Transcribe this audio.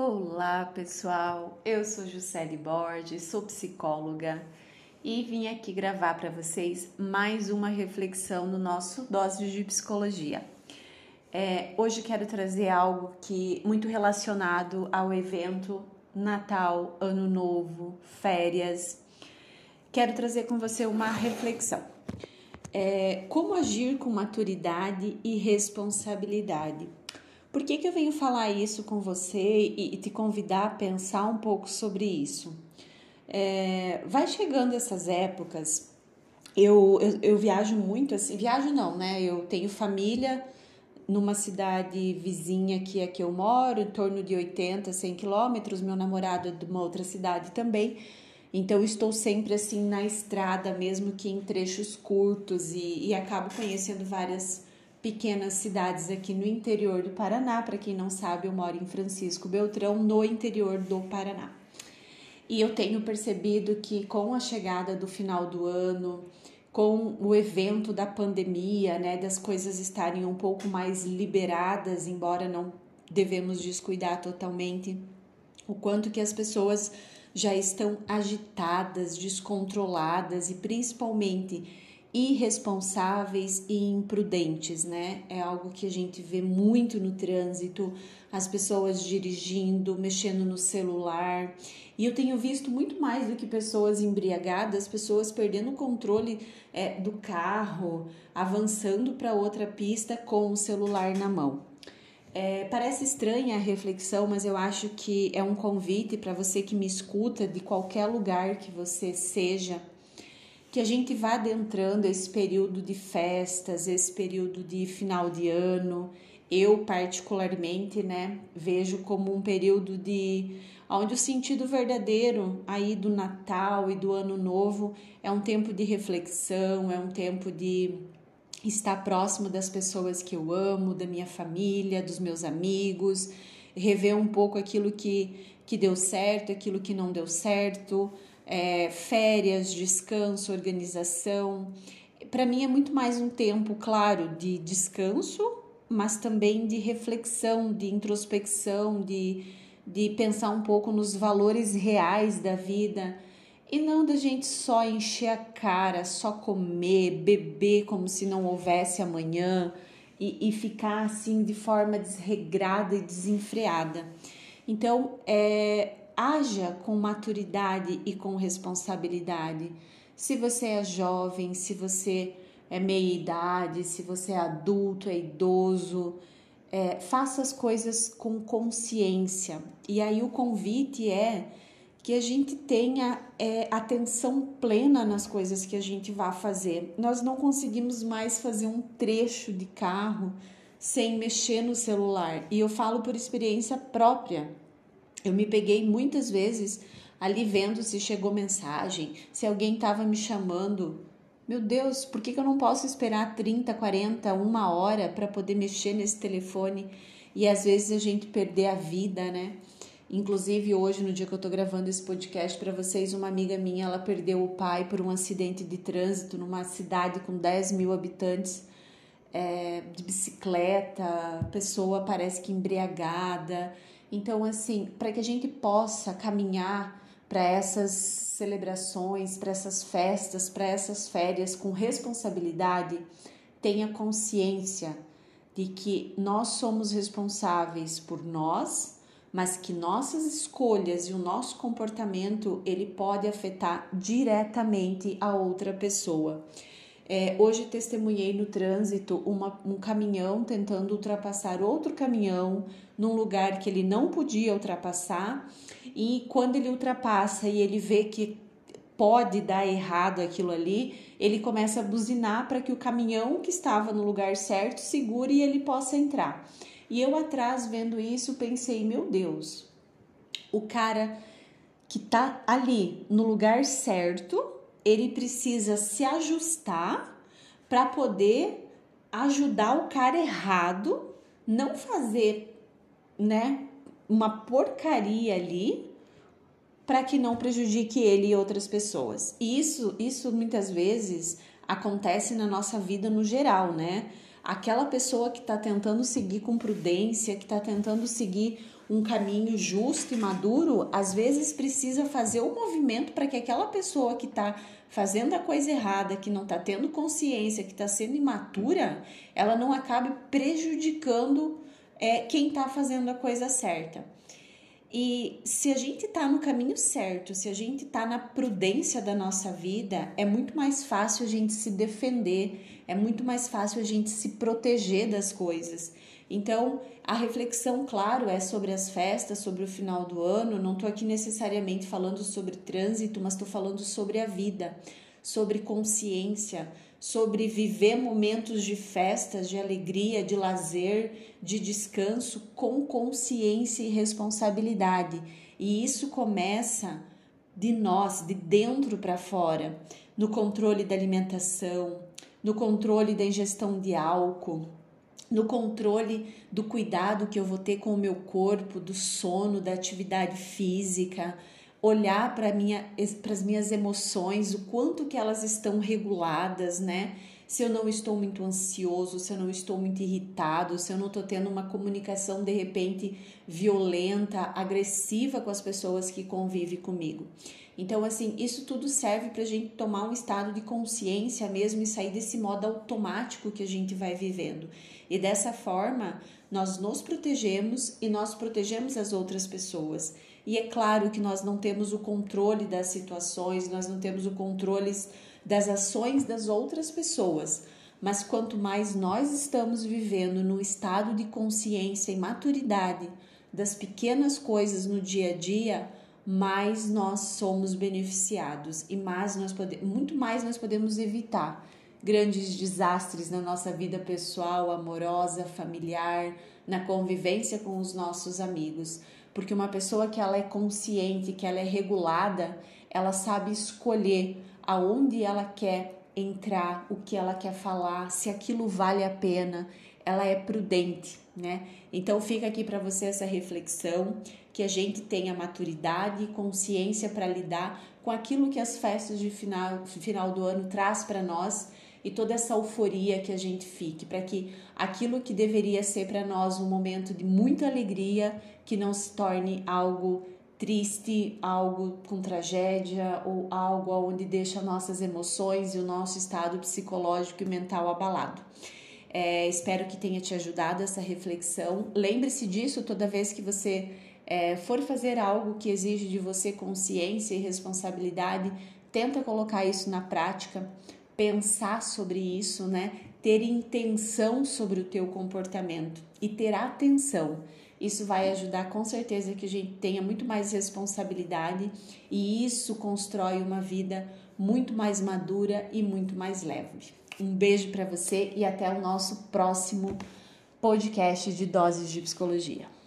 Olá, pessoal. Eu sou Juscelie Borges, sou psicóloga e vim aqui gravar para vocês mais uma reflexão no nosso Dose de Psicologia. É, hoje quero trazer algo que muito relacionado ao evento Natal, Ano Novo, férias. Quero trazer com você uma reflexão. É, como agir com maturidade e responsabilidade? Por que, que eu venho falar isso com você e, e te convidar a pensar um pouco sobre isso? É, vai chegando essas épocas, eu, eu, eu viajo muito assim, viajo não, né? Eu tenho família numa cidade vizinha que é que eu moro, em torno de 80, 100 quilômetros, meu namorado é de uma outra cidade também. Então estou sempre assim na estrada, mesmo que em trechos curtos e, e acabo conhecendo várias pequenas cidades aqui no interior do Paraná. Para quem não sabe, eu moro em Francisco Beltrão, no interior do Paraná. E eu tenho percebido que com a chegada do final do ano, com o evento da pandemia, né, das coisas estarem um pouco mais liberadas, embora não devemos descuidar totalmente, o quanto que as pessoas já estão agitadas, descontroladas e principalmente irresponsáveis e imprudentes, né? É algo que a gente vê muito no trânsito, as pessoas dirigindo, mexendo no celular. E eu tenho visto muito mais do que pessoas embriagadas, pessoas perdendo o controle é, do carro, avançando para outra pista com o celular na mão. É, parece estranha a reflexão, mas eu acho que é um convite para você que me escuta de qualquer lugar que você seja que a gente vá adentrando esse período de festas, esse período de final de ano. Eu particularmente, né, vejo como um período de onde o sentido verdadeiro aí do Natal e do Ano Novo é um tempo de reflexão, é um tempo de estar próximo das pessoas que eu amo, da minha família, dos meus amigos, rever um pouco aquilo que, que deu certo, aquilo que não deu certo, é, férias, descanso, organização. Para mim é muito mais um tempo, claro, de descanso, mas também de reflexão, de introspecção, de, de pensar um pouco nos valores reais da vida e não da gente só encher a cara, só comer, beber como se não houvesse amanhã e, e ficar assim de forma desregrada e desenfreada. Então, é, haja com maturidade e com responsabilidade. Se você é jovem, se você é meia idade, se você é adulto, é idoso, é, faça as coisas com consciência. E aí o convite é que a gente tenha é, atenção plena nas coisas que a gente vai fazer. Nós não conseguimos mais fazer um trecho de carro sem mexer no celular. E eu falo por experiência própria. Eu me peguei muitas vezes ali vendo se chegou mensagem, se alguém estava me chamando. Meu Deus, por que, que eu não posso esperar 30, 40, uma hora para poder mexer nesse telefone e às vezes a gente perder a vida, né? Inclusive, hoje, no dia que eu tô gravando esse podcast para vocês, uma amiga minha ela perdeu o pai por um acidente de trânsito numa cidade com 10 mil habitantes. É, de bicicleta, pessoa parece que embriagada. Então, assim, para que a gente possa caminhar para essas celebrações, para essas festas, para essas férias com responsabilidade, tenha consciência de que nós somos responsáveis por nós, mas que nossas escolhas e o nosso comportamento ele pode afetar diretamente a outra pessoa. É, hoje testemunhei no trânsito uma, um caminhão tentando ultrapassar outro caminhão num lugar que ele não podia ultrapassar, e quando ele ultrapassa e ele vê que pode dar errado aquilo ali, ele começa a buzinar para que o caminhão que estava no lugar certo segure e ele possa entrar. E eu atrás vendo isso pensei, meu Deus, o cara que tá ali no lugar certo, ele precisa se ajustar para poder ajudar o cara errado, não fazer, né, uma porcaria ali para que não prejudique ele e outras pessoas. Isso, isso muitas vezes acontece na nossa vida no geral, né? aquela pessoa que está tentando seguir com prudência, que está tentando seguir um caminho justo e maduro, às vezes precisa fazer o um movimento para que aquela pessoa que está fazendo a coisa errada, que não está tendo consciência, que está sendo imatura, ela não acabe prejudicando é, quem está fazendo a coisa certa. E se a gente está no caminho certo, se a gente está na prudência da nossa vida, é muito mais fácil a gente se defender, é muito mais fácil a gente se proteger das coisas. Então, a reflexão, claro, é sobre as festas, sobre o final do ano. Não estou aqui necessariamente falando sobre trânsito, mas estou falando sobre a vida, sobre consciência, sobre viver momentos de festas, de alegria, de lazer, de descanso com consciência e responsabilidade. E isso começa de nós, de dentro para fora, no controle da alimentação, no controle da ingestão de álcool, no controle do cuidado que eu vou ter com o meu corpo, do sono, da atividade física, olhar para minha, as minhas emoções, o quanto que elas estão reguladas, né? Se eu não estou muito ansioso, se eu não estou muito irritado, se eu não estou tendo uma comunicação de repente violenta, agressiva com as pessoas que convivem comigo. Então, assim, isso tudo serve para a gente tomar um estado de consciência mesmo e sair desse modo automático que a gente vai vivendo. E dessa forma, nós nos protegemos e nós protegemos as outras pessoas. E é claro que nós não temos o controle das situações, nós não temos o controle das ações das outras pessoas. Mas quanto mais nós estamos vivendo no estado de consciência e maturidade das pequenas coisas no dia a dia, mais nós somos beneficiados e mais nós podemos, muito mais nós podemos evitar grandes desastres na nossa vida pessoal, amorosa, familiar, na convivência com os nossos amigos. Porque uma pessoa que ela é consciente, que ela é regulada, ela sabe escolher aonde ela quer entrar, o que ela quer falar, se aquilo vale a pena, ela é prudente, né? Então fica aqui para você essa reflexão que a gente tenha maturidade e consciência para lidar com aquilo que as festas de final, final do ano traz para nós e toda essa euforia que a gente fique, para que aquilo que deveria ser para nós um momento de muita alegria, que não se torne algo triste, algo com tragédia ou algo onde deixa nossas emoções e o nosso estado psicológico e mental abalado. É, espero que tenha te ajudado essa reflexão. Lembre-se disso toda vez que você é, for fazer algo que exige de você consciência e responsabilidade, tenta colocar isso na prática, pensar sobre isso, né? Ter intenção sobre o teu comportamento e ter atenção. Isso vai ajudar com certeza que a gente tenha muito mais responsabilidade e isso constrói uma vida muito mais madura e muito mais leve. Um beijo para você e até o nosso próximo podcast de Doses de Psicologia.